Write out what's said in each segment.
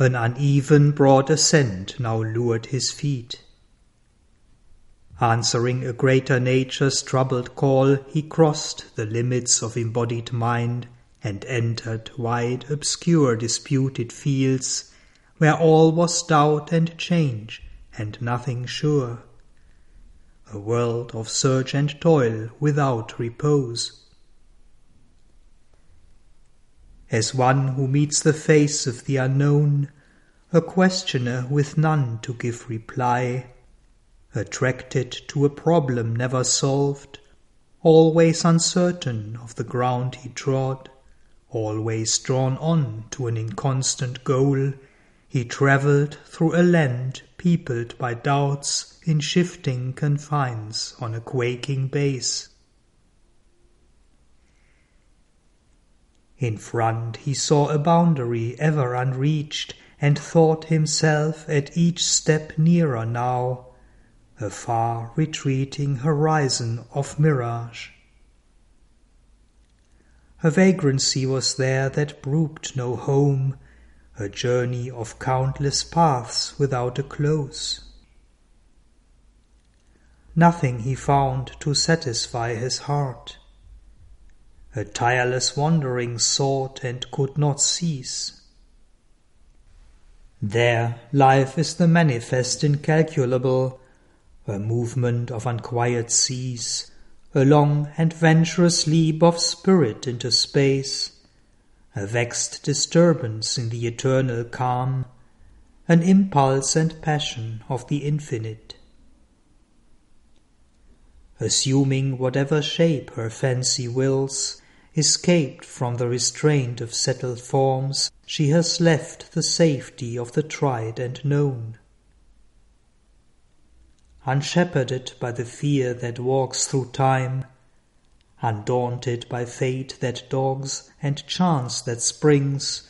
An uneven broad ascent now lured his feet. Answering a greater nature's troubled call, he crossed the limits of embodied mind and entered wide, obscure, disputed fields where all was doubt and change and nothing sure. A world of search and toil without repose. As one who meets the face of the unknown, a questioner with none to give reply, attracted to a problem never solved, always uncertain of the ground he trod, always drawn on to an inconstant goal, he travelled through a land peopled by doubts in shifting confines on a quaking base. In front he saw a boundary ever unreached, and thought himself at each step nearer now, a far retreating horizon of mirage. A vagrancy was there that brooked no home, a journey of countless paths without a close. Nothing he found to satisfy his heart. A tireless wandering sought and could not cease. There life is the manifest incalculable, a movement of unquiet seas, a long and venturous leap of spirit into space, a vexed disturbance in the eternal calm, an impulse and passion of the infinite. Assuming whatever shape her fancy wills, escaped from the restraint of settled forms, she has left the safety of the tried and known unshepherded by the fear that walks through time, undaunted by fate that dogs and chance that springs,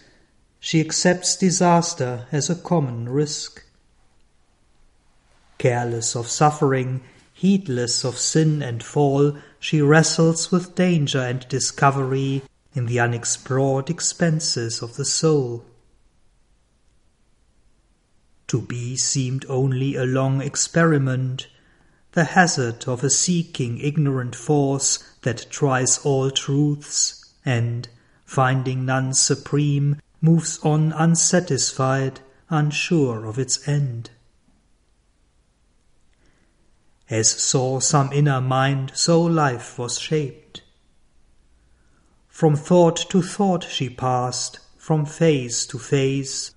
she accepts disaster as a common risk. Careless of suffering, heedless of sin and fall, she wrestles with danger and discovery in the unexplored expanses of the soul. To be seemed only a long experiment, the hazard of a seeking ignorant force that tries all truths, and, finding none supreme, moves on unsatisfied, unsure of its end. As saw some inner mind, so life was shaped. From thought to thought she passed, from phase to phase,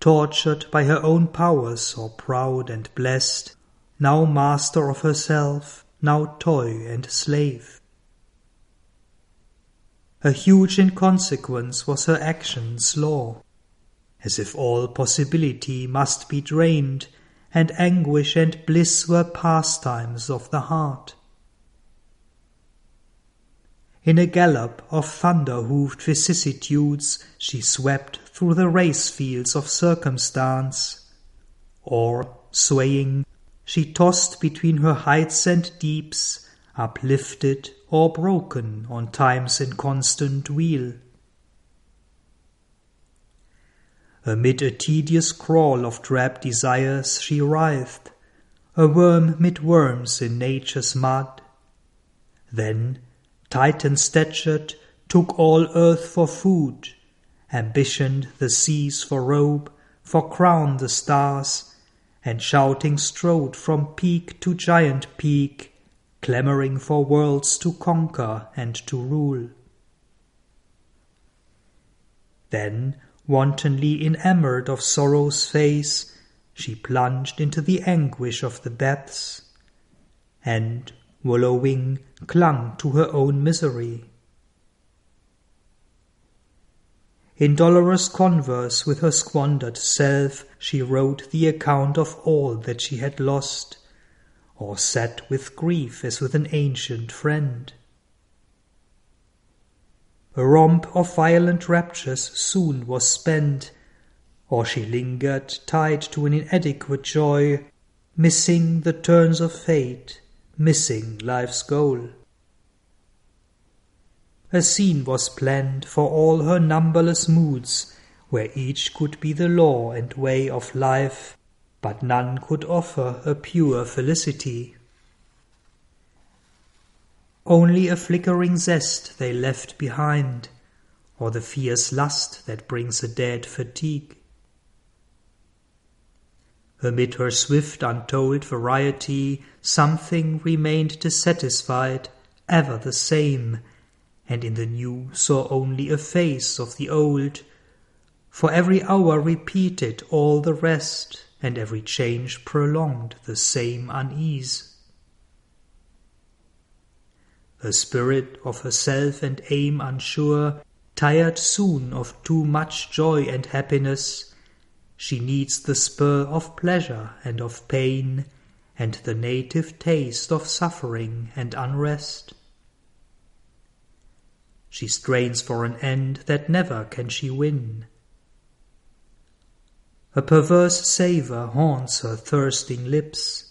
tortured by her own powers, or proud and blessed, now master of herself, now toy and slave. A huge inconsequence was her action's law, as if all possibility must be drained, and anguish and bliss were pastimes of the heart. In a gallop of thunder hoofed vicissitudes she swept through the race fields of circumstance, or, swaying, she tossed between her heights and deeps, uplifted or broken on time's inconstant wheel. Amid a tedious crawl of drab desires she writhed, a worm mid worms in nature's mud. Then, Titan statured, took all earth for food, ambitioned the seas for robe, for crown the stars, and shouting strode from peak to giant peak, clamoring for worlds to conquer and to rule. Then, wantonly enamoured of sorrow's face, she plunged into the anguish of the depths, and, wallowing, clung to her own misery. In dolorous converse with her squandered self, she wrote the account of all that she had lost, or sat with grief as with an ancient friend. A romp of violent raptures soon was spent, or she lingered tied to an inadequate joy, missing the turns of fate, missing life's goal. A scene was planned for all her numberless moods, where each could be the law and way of life, but none could offer a pure felicity. Only a flickering zest they left behind, or the fierce lust that brings a dead fatigue. Amid her swift untold variety, something remained dissatisfied, ever the same, and in the new saw only a face of the old, for every hour repeated all the rest, and every change prolonged the same unease. A spirit of herself and aim unsure, tired soon of too much joy and happiness, she needs the spur of pleasure and of pain, and the native taste of suffering and unrest. She strains for an end that never can she win. A perverse savour haunts her thirsting lips,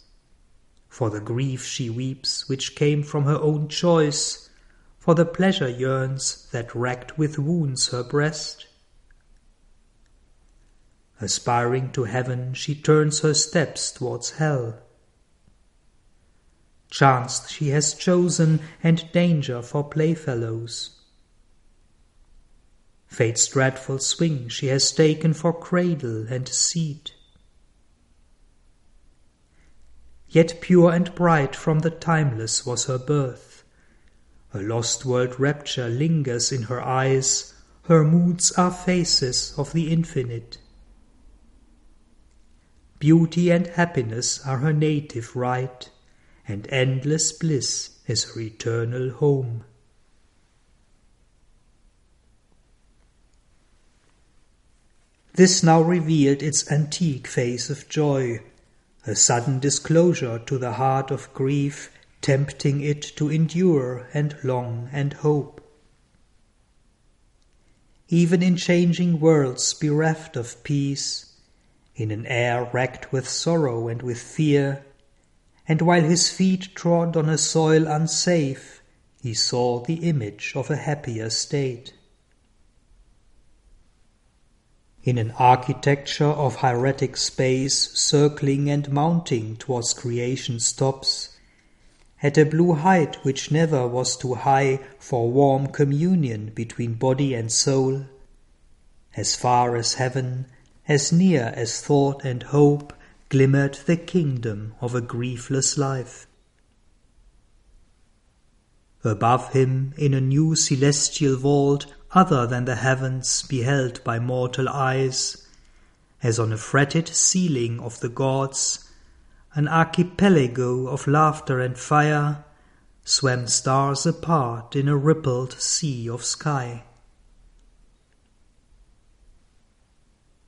for the grief she weeps which came from her own choice, for the pleasure yearns that racked with wounds her breast. Aspiring to heaven, she turns her steps towards hell. Chance she has chosen, and danger for playfellows. Fate's dreadful swing she has taken for cradle and seat. Yet pure and bright from the timeless was her birth. A lost world rapture lingers in her eyes, her moods are faces of the infinite. Beauty and happiness are her native right, and endless bliss is her eternal home. This now revealed its antique face of joy, a sudden disclosure to the heart of grief, tempting it to endure and long and hope. Even in changing worlds bereft of peace, in an air racked with sorrow and with fear, and while his feet trod on a soil unsafe, he saw the image of a happier state. In an architecture of hieratic space circling and mounting towards creation's tops, at a blue height which never was too high for warm communion between body and soul, as far as heaven, as near as thought and hope, glimmered the kingdom of a griefless life. Above him, in a new celestial vault, other than the heavens beheld by mortal eyes, as on a fretted ceiling of the gods, an archipelago of laughter and fire, swam stars apart in a rippled sea of sky.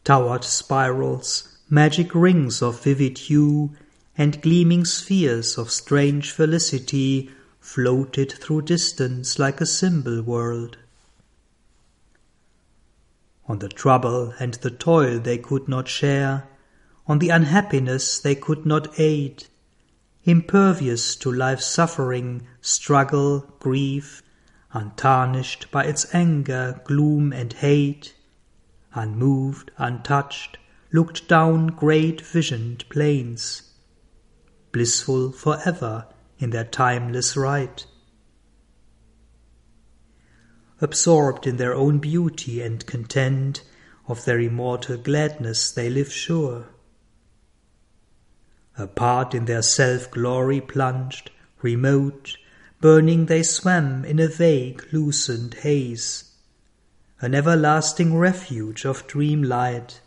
Towered spirals, magic rings of vivid hue, and gleaming spheres of strange felicity floated through distance like a symbol world. On the trouble and the toil they could not share, on the unhappiness they could not aid, impervious to life's suffering, struggle, grief, untarnished by its anger, gloom, and hate, unmoved, untouched, looked down great visioned plains, blissful for ever in their timeless right absorbed in their own beauty and content, of their immortal gladness they live sure. Apart in their self glory plunged, remote, burning they swam in a vague, lucent haze, an everlasting refuge of dream light,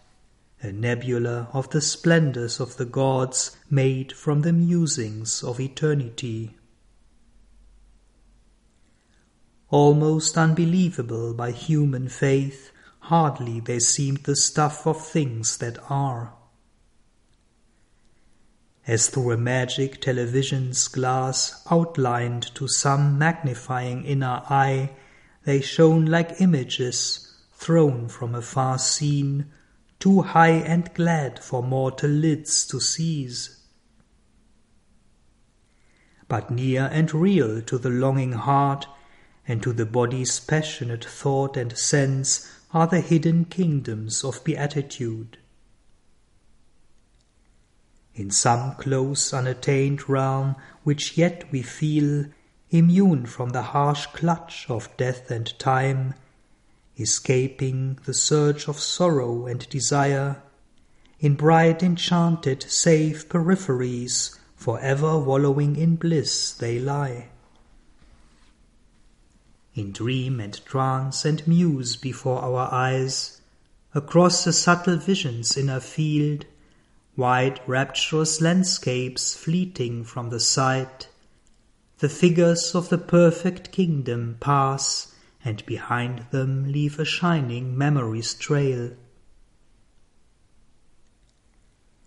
a nebula of the splendors of the gods made from the musings of eternity almost unbelievable by human faith, hardly they seemed the stuff of things that are. As through a magic television's glass outlined to some magnifying inner eye, they shone like images thrown from a far scene, too high and glad for mortal lids to seize. But near and real to the longing heart, and to the body's passionate thought and sense are the hidden kingdoms of beatitude. In some close unattained realm which yet we feel immune from the harsh clutch of death and time, escaping the surge of sorrow and desire, in bright enchanted safe peripheries, for ever wallowing in bliss they lie. In dream and trance and muse before our eyes, across the subtle vision's inner field, wide rapturous landscapes fleeting from the sight, the figures of the perfect kingdom pass, and behind them leave a shining memory's trail.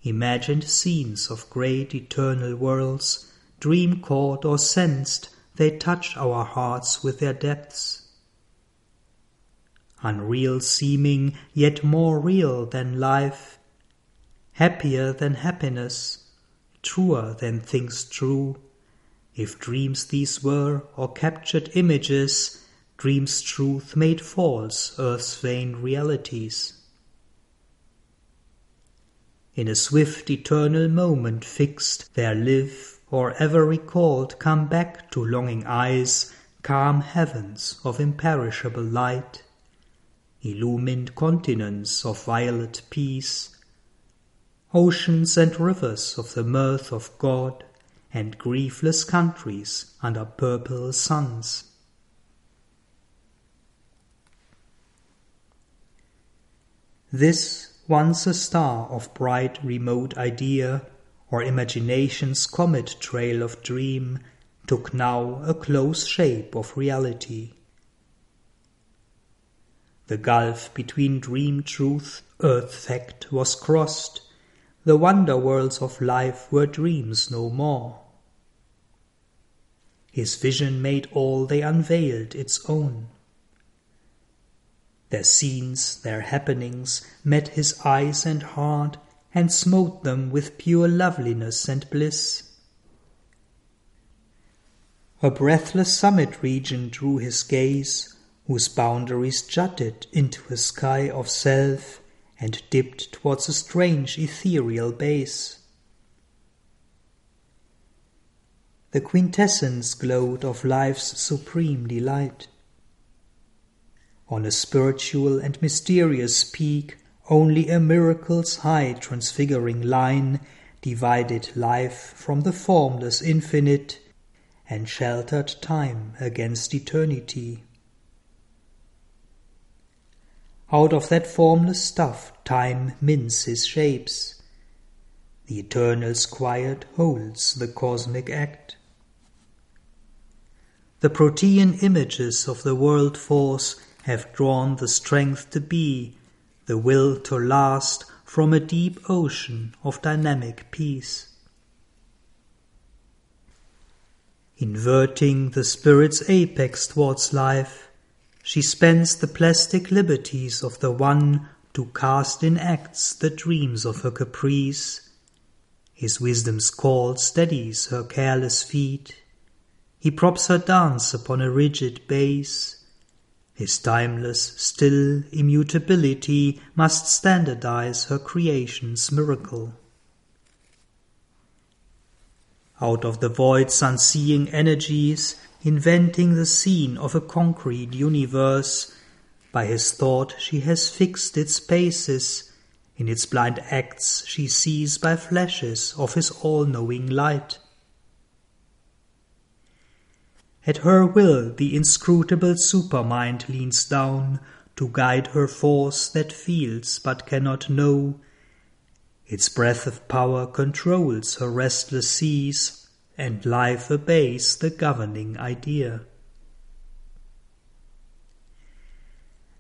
Imagined scenes of great eternal worlds, dream caught or sensed, they touch our hearts with their depths. Unreal seeming, yet more real than life, happier than happiness, truer than things true. If dreams these were, or captured images, dreams truth made false earth's vain realities. In a swift eternal moment fixed, there live, or ever recalled, come back to longing eyes, calm heavens of imperishable light, illumined continents of violet peace, oceans and rivers of the mirth of God, and griefless countries under purple suns. This once a star of bright remote idea, or imagination's comet trail of dream, took now a close shape of reality. The gulf between dream truth, earth fact was crossed, the wonder worlds of life were dreams no more. His vision made all they unveiled its own. Their scenes, their happenings, met his eyes and heart, and smote them with pure loveliness and bliss. A breathless summit region drew his gaze, whose boundaries jutted into a sky of self and dipped towards a strange ethereal base. The quintessence glowed of life's supreme delight. On a spiritual and mysterious peak, only a miracle's high transfiguring line divided life from the formless infinite and sheltered time against eternity. Out of that formless stuff time mints his shapes. The eternal's quiet holds the cosmic act. The protean images of the world force have drawn the strength to be, the will to last from a deep ocean of dynamic peace. Inverting the spirit's apex towards life, she spends the plastic liberties of the one to cast in acts the dreams of her caprice. His wisdom's call steadies her careless feet. He props her dance upon a rigid base. His timeless, still immutability must standardize her creation's miracle. Out of the void's unseeing energies, inventing the scene of a concrete universe. By his thought she has fixed its basis. In its blind acts she sees by flashes of his all-knowing light. At her will the inscrutable supermind leans down to guide her force that feels but cannot know. Its breath of power controls her restless seas and life obeys the governing idea.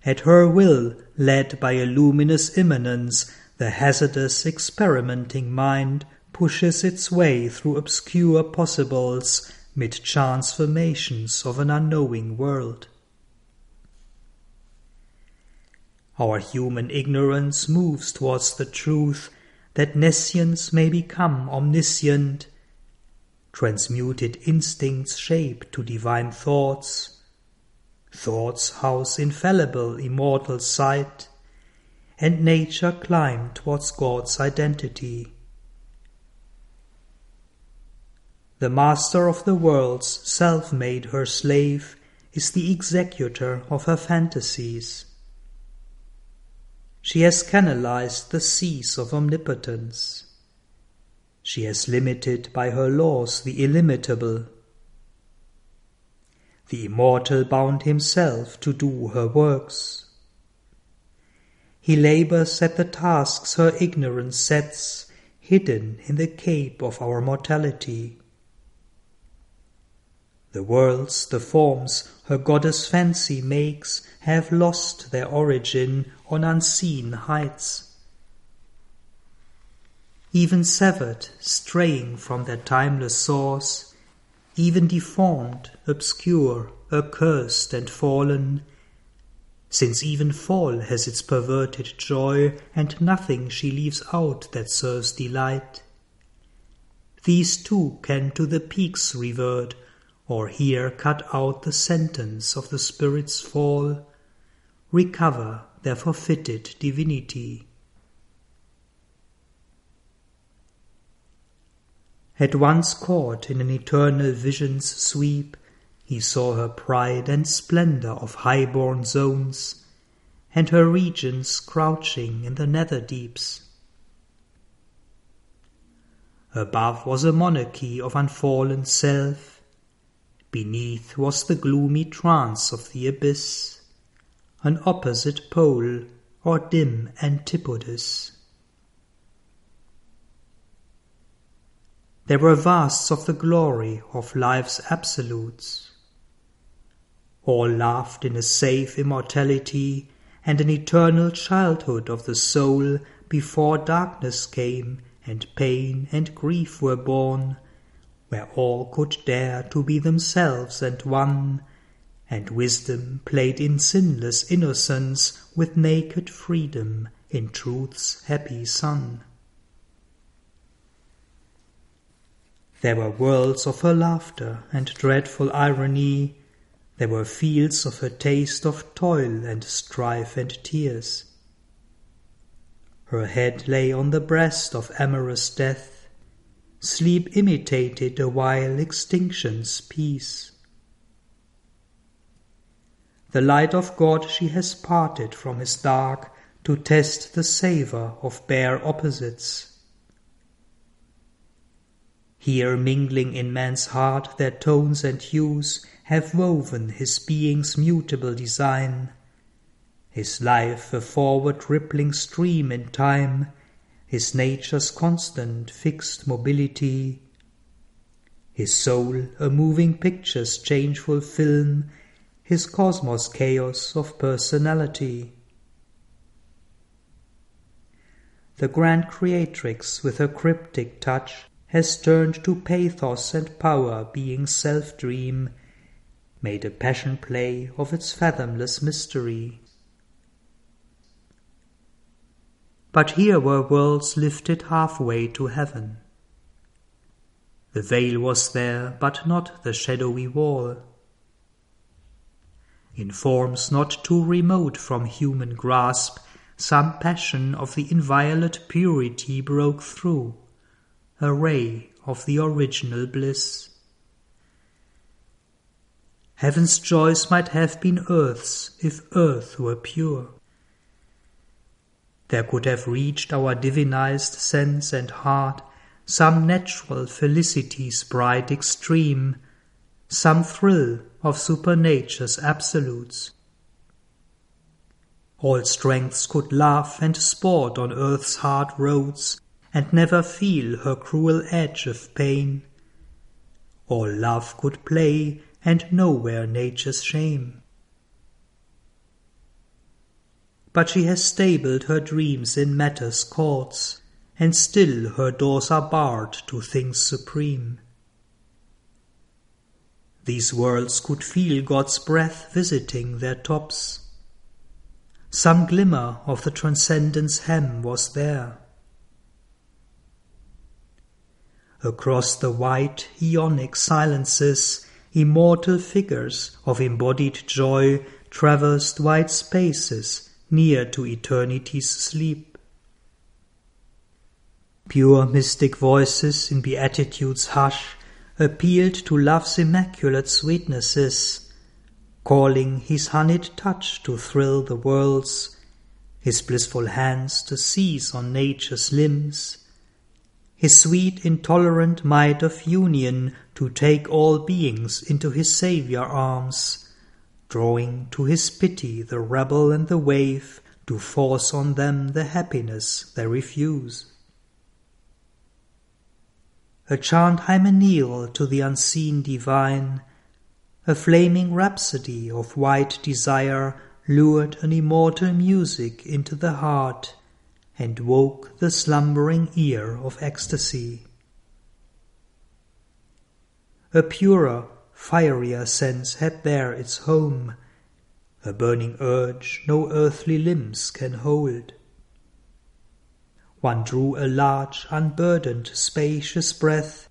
At her will, led by a luminous immanence, the hazardous experimenting mind pushes its way through obscure possibles mid transformations of an unknowing world. Our human ignorance moves towards the truth that nescience may become omniscient transmuted instincts shape to divine thoughts. Thought's house infallible, immortal sight, and nature climb towards God's identity. The master of the world's self made her slave is the executor of her fantasies. She has canalized the seas of omnipotence. She has limited by her laws the illimitable. The immortal bound himself to do her works. He labors at the tasks her ignorance sets, hidden in the cape of our mortality. The worlds, the forms her goddess fancy makes, have lost their origin on unseen heights. Even severed, straying from their timeless source, even deformed, obscure, accursed, and fallen, since even fall has its perverted joy, and nothing she leaves out that serves delight. These too can to the peaks revert, or here cut out the sentence of the Spirit's fall, recover their forfeited divinity. At once caught in an eternal vision's sweep, he saw her pride and splendor of high-born zones, and her regions crouching in the nether deeps. Above was a monarchy of unfallen self, beneath was the gloomy trance of the abyss, an opposite pole or dim antipodes. There were vasts of the glory of life's absolutes. All laughed in a safe immortality and an eternal childhood of the soul before darkness came and pain and grief were born, where all could dare to be themselves and one, and wisdom played in sinless innocence with naked freedom in truth's happy sun. There were worlds of her laughter and dreadful irony, there were fields of her taste of toil and strife and tears. Her head lay on the breast of amorous death, sleep imitated awhile extinction's peace. The light of God she has parted from his dark to test the savour of bare opposites. Here mingling in man's heart their tones and hues have woven his being's mutable design, his life a forward rippling stream in time, his nature's constant fixed mobility, his soul a moving picture's changeful film, his cosmos chaos of personality. The grand creatrix with her cryptic touch has turned to pathos and power being self-dream made a passion play of its fathomless mystery. But here were worlds lifted halfway to heaven. The veil was there, but not the shadowy wall. In forms not too remote from human grasp, some passion of the inviolate purity broke through, a ray of the original bliss. Heaven's joys might have been earth's if earth were pure. There could have reached our divinized sense and heart some natural felicity's bright extreme, some thrill of supernature's absolutes. All strengths could laugh and sport on earth's hard roads, and never feel her cruel edge of pain. All love could play and nowhere nature's shame. But she has stabled her dreams in matter's courts, and still her doors are barred to things supreme. These worlds could feel God's breath visiting their tops. Some glimmer of the transcendent's hem was there. Across the white, aeonic silences immortal figures of embodied joy traversed wide spaces near to eternity's sleep. Pure mystic voices in beatitude's hush appealed to love's immaculate sweetnesses, calling his honeyed touch to thrill the worlds, his blissful hands to seize on nature's limbs, his sweet intolerant might of union to take all beings into his Saviour arms, drawing to his pity the rebel and the waif to force on them the happiness they refuse. A chant hymeneal to the unseen divine, a flaming rhapsody of white desire lured an immortal music into the heart and woke the slumbering ear of ecstasy. A purer, fierier sense had there its home, a burning urge no earthly limbs can hold. One drew a large, unburdened, spacious breath,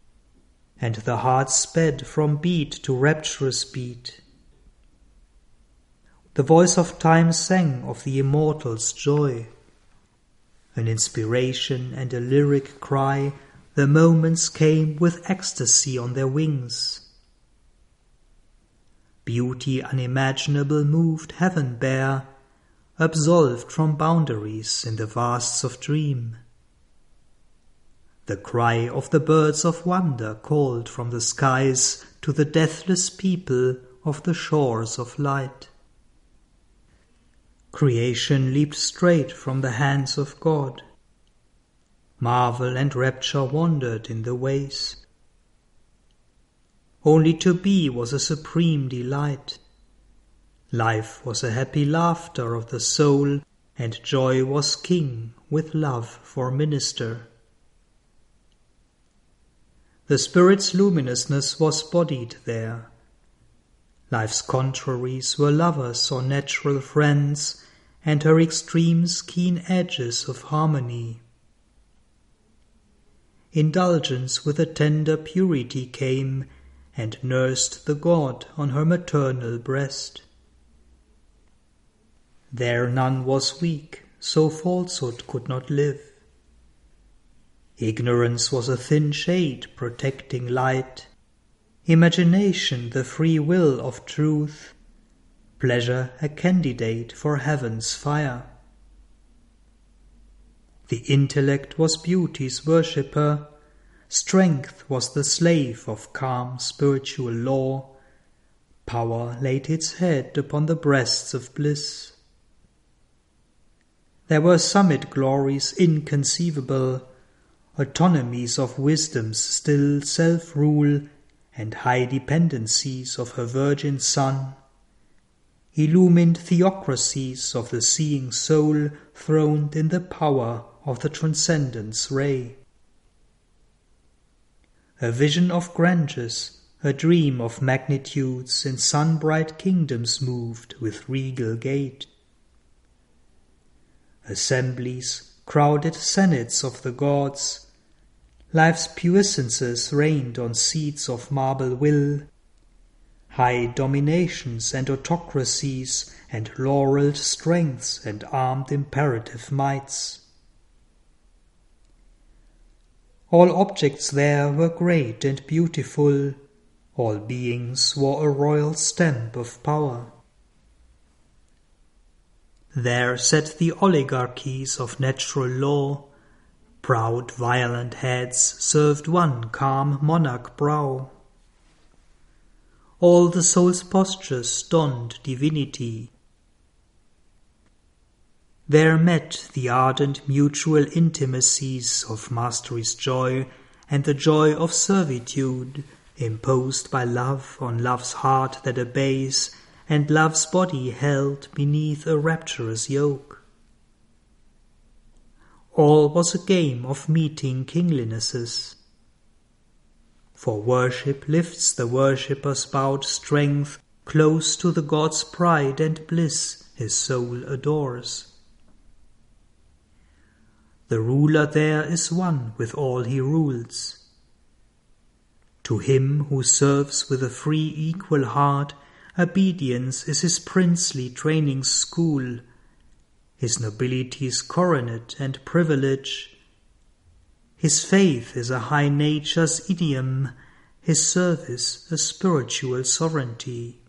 and the heart sped from beat to rapturous beat. The voice of time sang of the immortal's joy. An inspiration and a lyric cry, the moments came with ecstasy on their wings. Beauty unimaginable moved heaven bare, absolved from boundaries in the vasts of dream. The cry of the birds of wonder called from the skies to the deathless people of the shores of light. Creation leaped straight from the hands of God. Marvel and rapture wandered in the ways. Only to be was a supreme delight. Life was a happy laughter of the soul, and joy was king with love for minister. The Spirit's luminousness was bodied there. Life's contraries were lovers or natural friends, and her extremes keen edges of harmony. Indulgence with a tender purity came, and nursed the God on her maternal breast. There none was weak, so falsehood could not live. Ignorance was a thin shade protecting light, imagination the free will of truth, pleasure a candidate for heaven's fire. The intellect was beauty's worshipper, Strength was the slave of calm spiritual law. Power laid its head upon the breasts of bliss. There were summit glories inconceivable, autonomies of wisdom's still self rule, and high dependencies of her virgin Sun, illumined theocracies of the seeing soul throned in the power of the transcendent's ray a vision of grandeurs, a dream of magnitudes in sun-bright kingdoms moved with regal gait. Assemblies, crowded senates of the gods, life's puissances reigned on seats of marble will, high dominations and autocracies and laurelled strengths and armed imperative mights. All objects there were great and beautiful, all beings wore a royal stamp of power. There sat the oligarchies of natural law, proud violent heads served one calm monarch brow. All the soul's postures donned divinity, there met the ardent mutual intimacies of mastery's joy and the joy of servitude, imposed by love on love's heart that obeys, and love's body held beneath a rapturous yoke. All was a game of meeting kinglinesses. For worship lifts the worshipper's bowed strength close to the God's pride and bliss his soul adores. The ruler there is one with all he rules. To him who serves with a free equal heart, obedience is his princely training school, his nobility's coronet and privilege. His faith is a high nature's idiom, his service a spiritual sovereignty.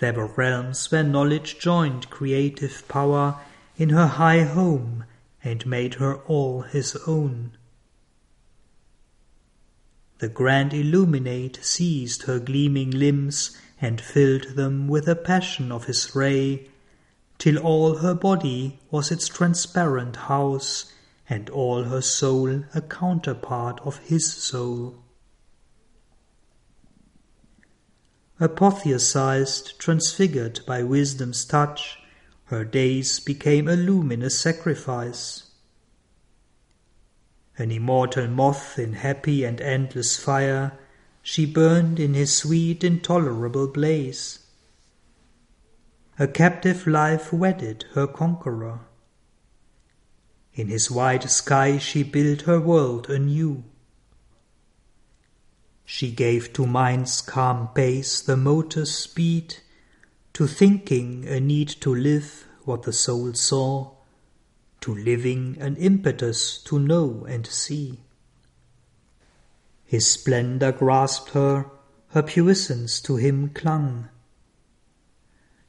There were realms where knowledge joined creative power in her high home and made her all his own. The grand illuminate seized her gleaming limbs and filled them with the passion of his ray, till all her body was its transparent house, and all her soul a counterpart of his soul. Apotheosized, transfigured by wisdom's touch, her days became a luminous sacrifice. An immortal moth in happy and endless fire, she burned in his sweet intolerable blaze. A captive life wedded her conqueror. In his wide sky she built her world anew. She gave to mind's calm pace the motor's speed, to thinking a need to live what the soul saw, to living an impetus to know and see. His splendor grasped her, her puissance to him clung.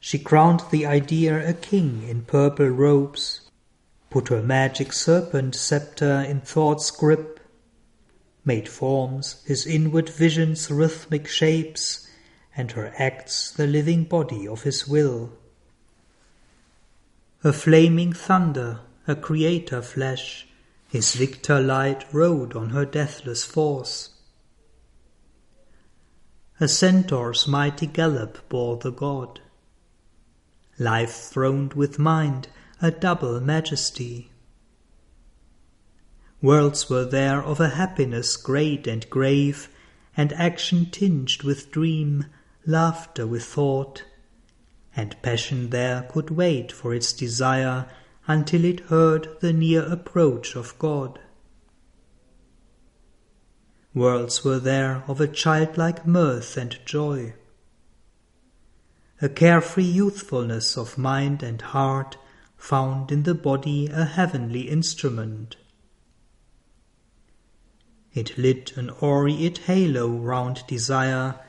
She crowned the idea a king in purple robes, put her magic serpent sceptre in thought's grip, made forms his inward vision's rhythmic shapes, and her acts the living body of his will. A flaming thunder, a creator flash, his victor light rode on her deathless force. A centaur's mighty gallop bore the god. Life throned with mind, a double majesty. Worlds were there of a happiness great and grave, and action tinged with dream, laughter with thought, and passion there could wait for its desire until it heard the near approach of God. Worlds were there of a childlike mirth and joy, a carefree youthfulness of mind and heart found in the body a heavenly instrument. It lit an aureate halo round desire,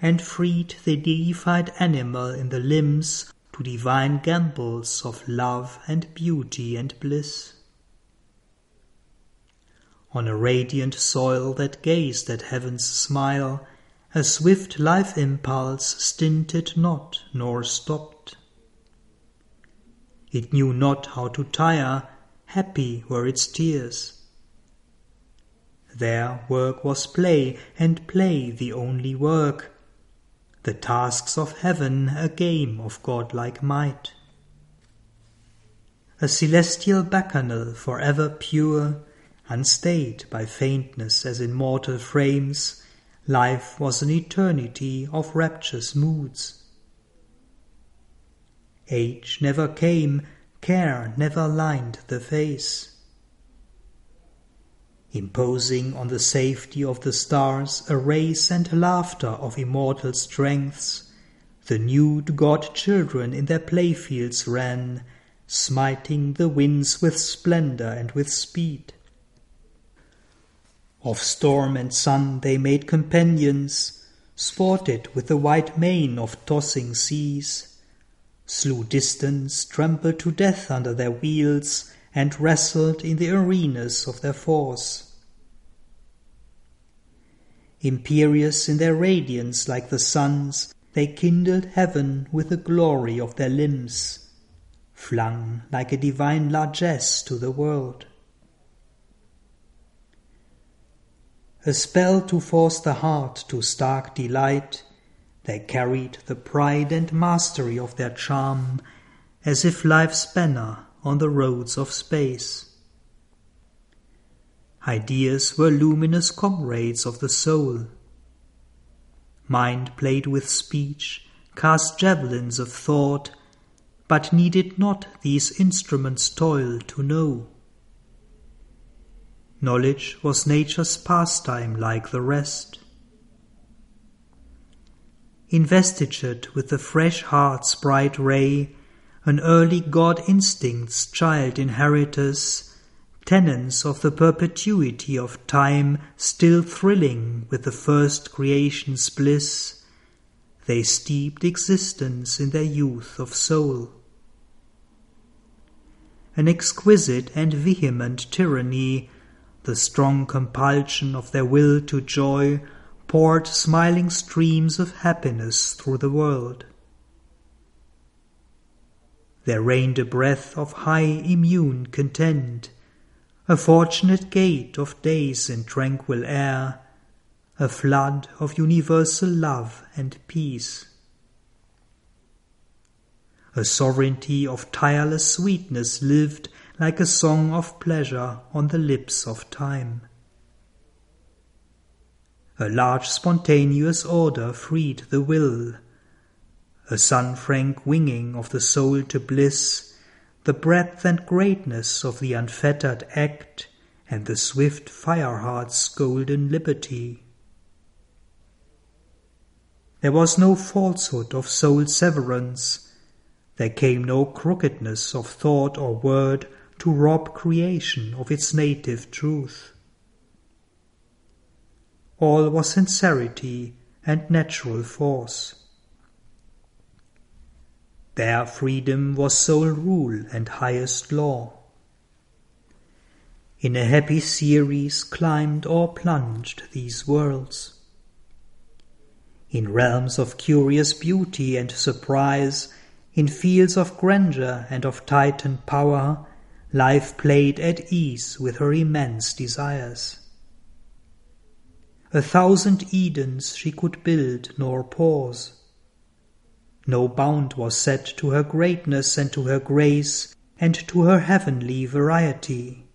and freed the deified animal in the limbs to divine gambols of love and beauty and bliss. On a radiant soil that gazed at heaven's smile, a swift life impulse stinted not nor stopped. It knew not how to tire, happy were its tears. There work was play, and play the only work, the tasks of heaven a game of godlike might. A celestial bacchanal for ever pure, unstayed by faintness as in mortal frames, life was an eternity of rapturous moods. Age never came, care never lined the face. Imposing on the safety of the stars a race and laughter of immortal strengths, the nude god children in their playfields ran, smiting the winds with splendor and with speed. Of storm and sun they made companions, sported with the white mane of tossing seas slew distance, trampled to death under their wheels, and wrestled in the arenas of their force. Imperious in their radiance like the suns, they kindled heaven with the glory of their limbs, flung like a divine largesse to the world. A spell to force the heart to stark delight, they carried the pride and mastery of their charm as if life's banner on the roads of space. Ideas were luminous comrades of the soul. Mind played with speech, cast javelins of thought, but needed not these instruments toil to know. knowledge was nature's pastime like the rest. Investitured with the fresh heart's bright ray, an early God instinct's child inheritors, tenants of the perpetuity of time still thrilling with the first creation's bliss, they steeped existence in their youth of soul. An exquisite and vehement tyranny, the strong compulsion of their will to joy, poured smiling streams of happiness through the world. There reigned a breath of high immune content, a fortunate gait of days in tranquil air, a flood of universal love and peace. A sovereignty of tireless sweetness lived like a song of pleasure on the lips of time. A large spontaneous order freed the will, a sun-frank winging of the soul to bliss, the breadth and greatness of the unfettered act, and the swift fire heart's golden liberty. There was no falsehood of soul severance. There came no crookedness of thought or word to rob creation of its native truth. All was sincerity and natural force. There freedom was sole rule and highest law. In a happy series climbed or plunged these worlds. In realms of curious beauty and surprise, in fields of grandeur and of Titan power, life played at ease with her immense desires. A thousand Edens she could build nor pause. No bound was set to her greatness and to her grace and to her heavenly variety.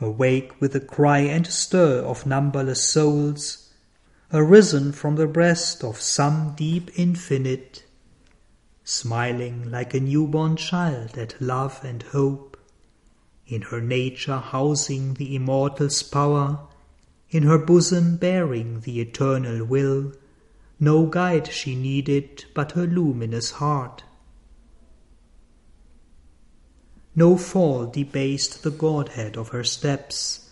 Awake with the cry and stir of numberless souls, arisen from the breast of some deep infinite, smiling like a newborn child at love and hope, in her nature housing the immortal's power, in her bosom bearing the eternal will, no guide she needed but her luminous heart. No fall debased the Godhead of her steps,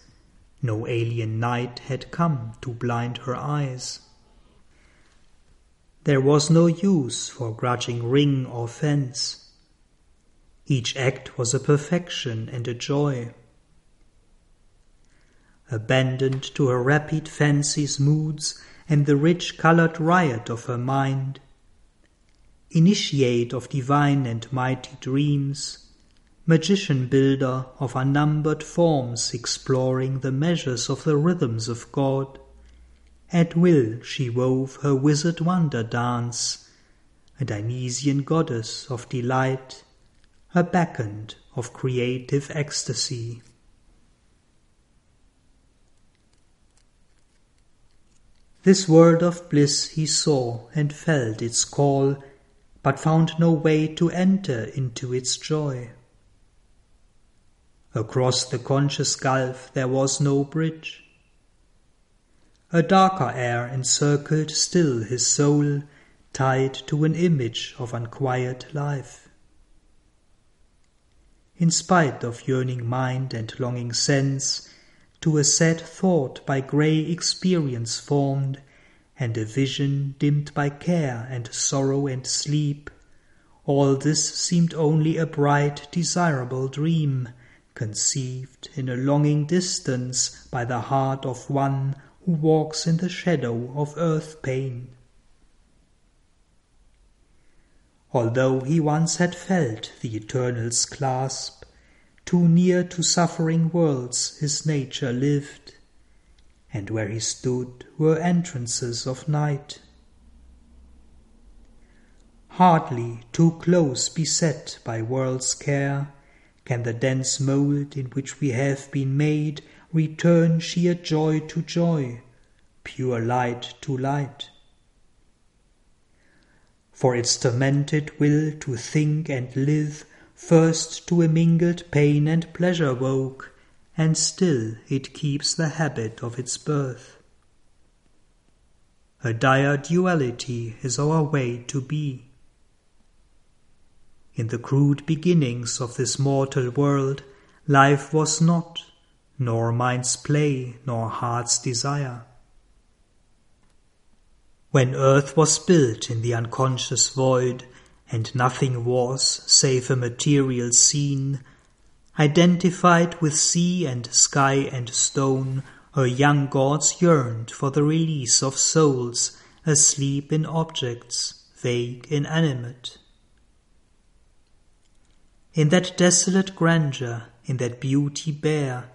no alien night had come to blind her eyes. There was no use for grudging ring or fence. Each act was a perfection and a joy. Abandoned to her rapid fancy's moods and the rich colored riot of her mind, initiate of divine and mighty dreams, magician builder of unnumbered forms exploring the measures of the rhythms of God. At will she wove her wizard wonder dance, a Dionysian goddess of delight, a bacchant of creative ecstasy. This world of bliss he saw and felt its call, but found no way to enter into its joy. Across the conscious gulf there was no bridge. A darker air encircled still his soul, tied to an image of unquiet life. In spite of yearning mind and longing sense, to a sad thought by grey experience formed, and a vision dimmed by care and sorrow and sleep, all this seemed only a bright, desirable dream, conceived in a longing distance by the heart of one who walks in the shadow of earth pain. Although he once had felt the Eternal's clasp, too near to suffering worlds his nature lived, and where he stood were entrances of night. Hardly too close beset by world's care, can the dense mould in which we have been made return sheer joy to joy, pure light to light? For its tormented will to think and live first to a mingled pain and pleasure woke, and still it keeps the habit of its birth. A dire duality is our way to be. In the crude beginnings of this mortal world, life was not, nor mind's play, nor heart's desire. When earth was built in the unconscious void, and nothing was save a material scene, identified with sea and sky and stone, her young gods yearned for the release of souls asleep in objects, vague, inanimate. In that desolate grandeur, in that beauty bare,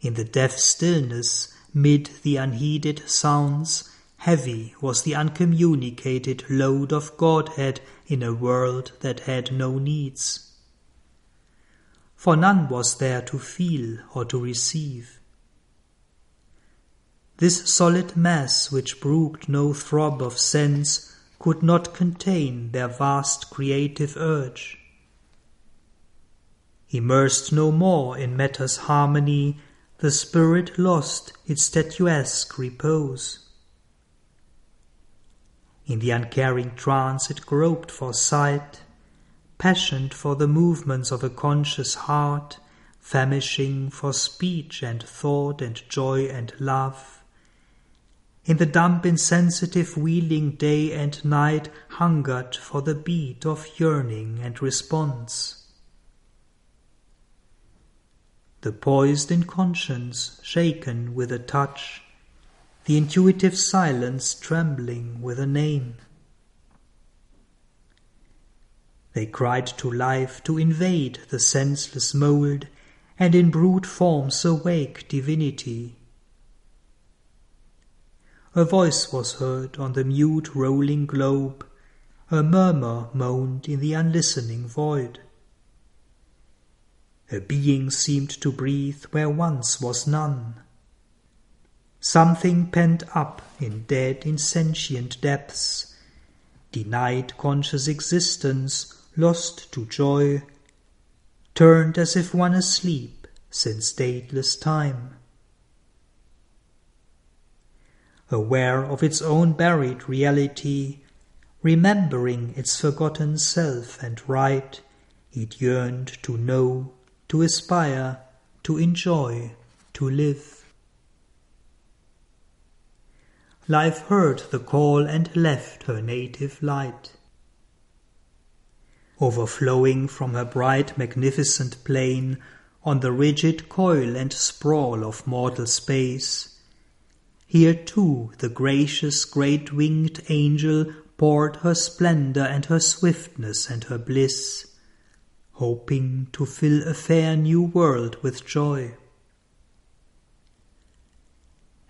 in the deaf stillness, mid the unheeded sounds, Heavy was the uncommunicated load of Godhead in a world that had no needs. For none was there to feel or to receive. This solid mass which brooked no throb of sense could not contain their vast creative urge. Immersed no more in matter's harmony, the spirit lost its statuesque repose. In the uncaring trance it groped for sight, passioned for the movements of a conscious heart, famishing for speech and thought and joy and love. In the dumb insensitive wheeling day and night hungered for the beat of yearning and response. The poised Inconscient, shaken with a touch, the intuitive silence trembling with a name. They cried to life to invade the senseless mould and in brute forms awake divinity. A voice was heard on the mute rolling globe, a murmur moaned in the unlistening void. A being seemed to breathe where once was none something pent up in dead insentient depths, denied conscious existence, lost to joy, turned as if one asleep since dateless time. Aware of its own buried reality, remembering its forgotten self and right, it yearned to know, to aspire, to enjoy, to live. Life heard the call and left her native light. Overflowing from her bright magnificent plain on the rigid coil and sprawl of mortal space, here too the gracious great winged angel poured her splendor and her swiftness and her bliss, hoping to fill a fair new world with joy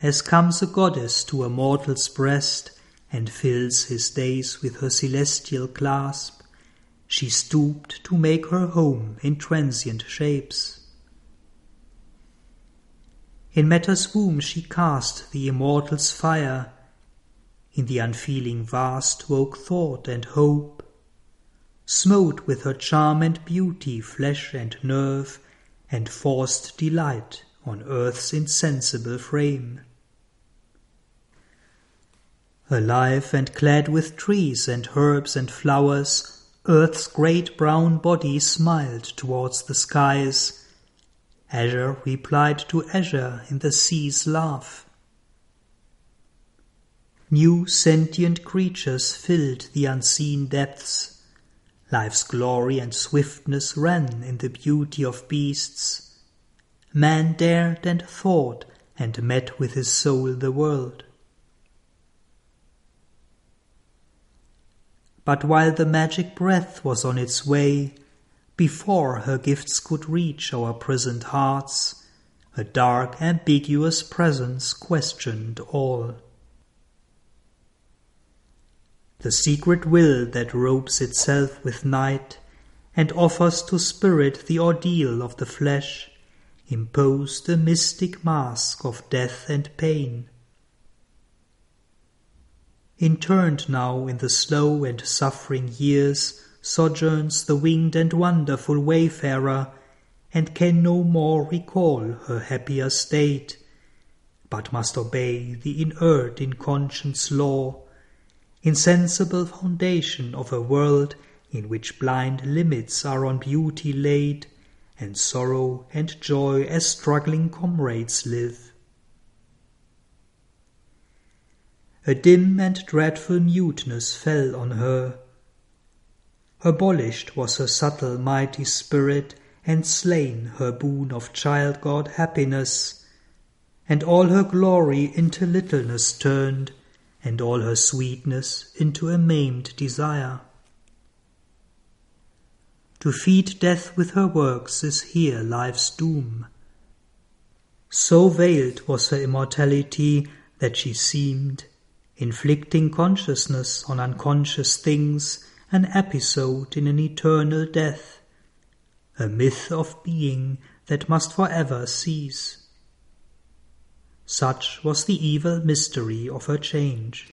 as comes a goddess to a mortal's breast, and fills his days with her celestial clasp, she stooped to make her home in transient shapes. In matter's womb she cast the immortal's fire, in the unfeeling vast woke thought and hope, smote with her charm and beauty flesh and nerve, and forced delight on earth's insensible frame. Alive and clad with trees and herbs and flowers, Earth's great brown body smiled towards the skies. Azure replied to azure in the sea's laugh. New sentient creatures filled the unseen depths. Life's glory and swiftness ran in the beauty of beasts. Man dared and thought and met with his soul the world. But while the magic breath was on its way, before her gifts could reach our prisoned hearts, a dark, ambiguous presence questioned all. The secret will that robes itself with night and offers to spirit the ordeal of the flesh imposed a mystic mask of death and pain interned now in the slow and suffering years sojourns the winged and wonderful wayfarer, and can no more recall her happier state, but must obey the inert Inconscient's law, insensible foundation of a world in which blind limits are on beauty laid, and sorrow and joy as struggling comrades live. A dim and dreadful muteness fell on her. Abolished was her subtle mighty spirit, and slain her boon of child god happiness, and all her glory into littleness turned, and all her sweetness into a maimed desire. To feed death with her works is here life's doom. So veiled was her immortality that she seemed, inflicting consciousness on unconscious things, an episode in an eternal death, a myth of being that must forever cease. Such was the evil mystery of her change.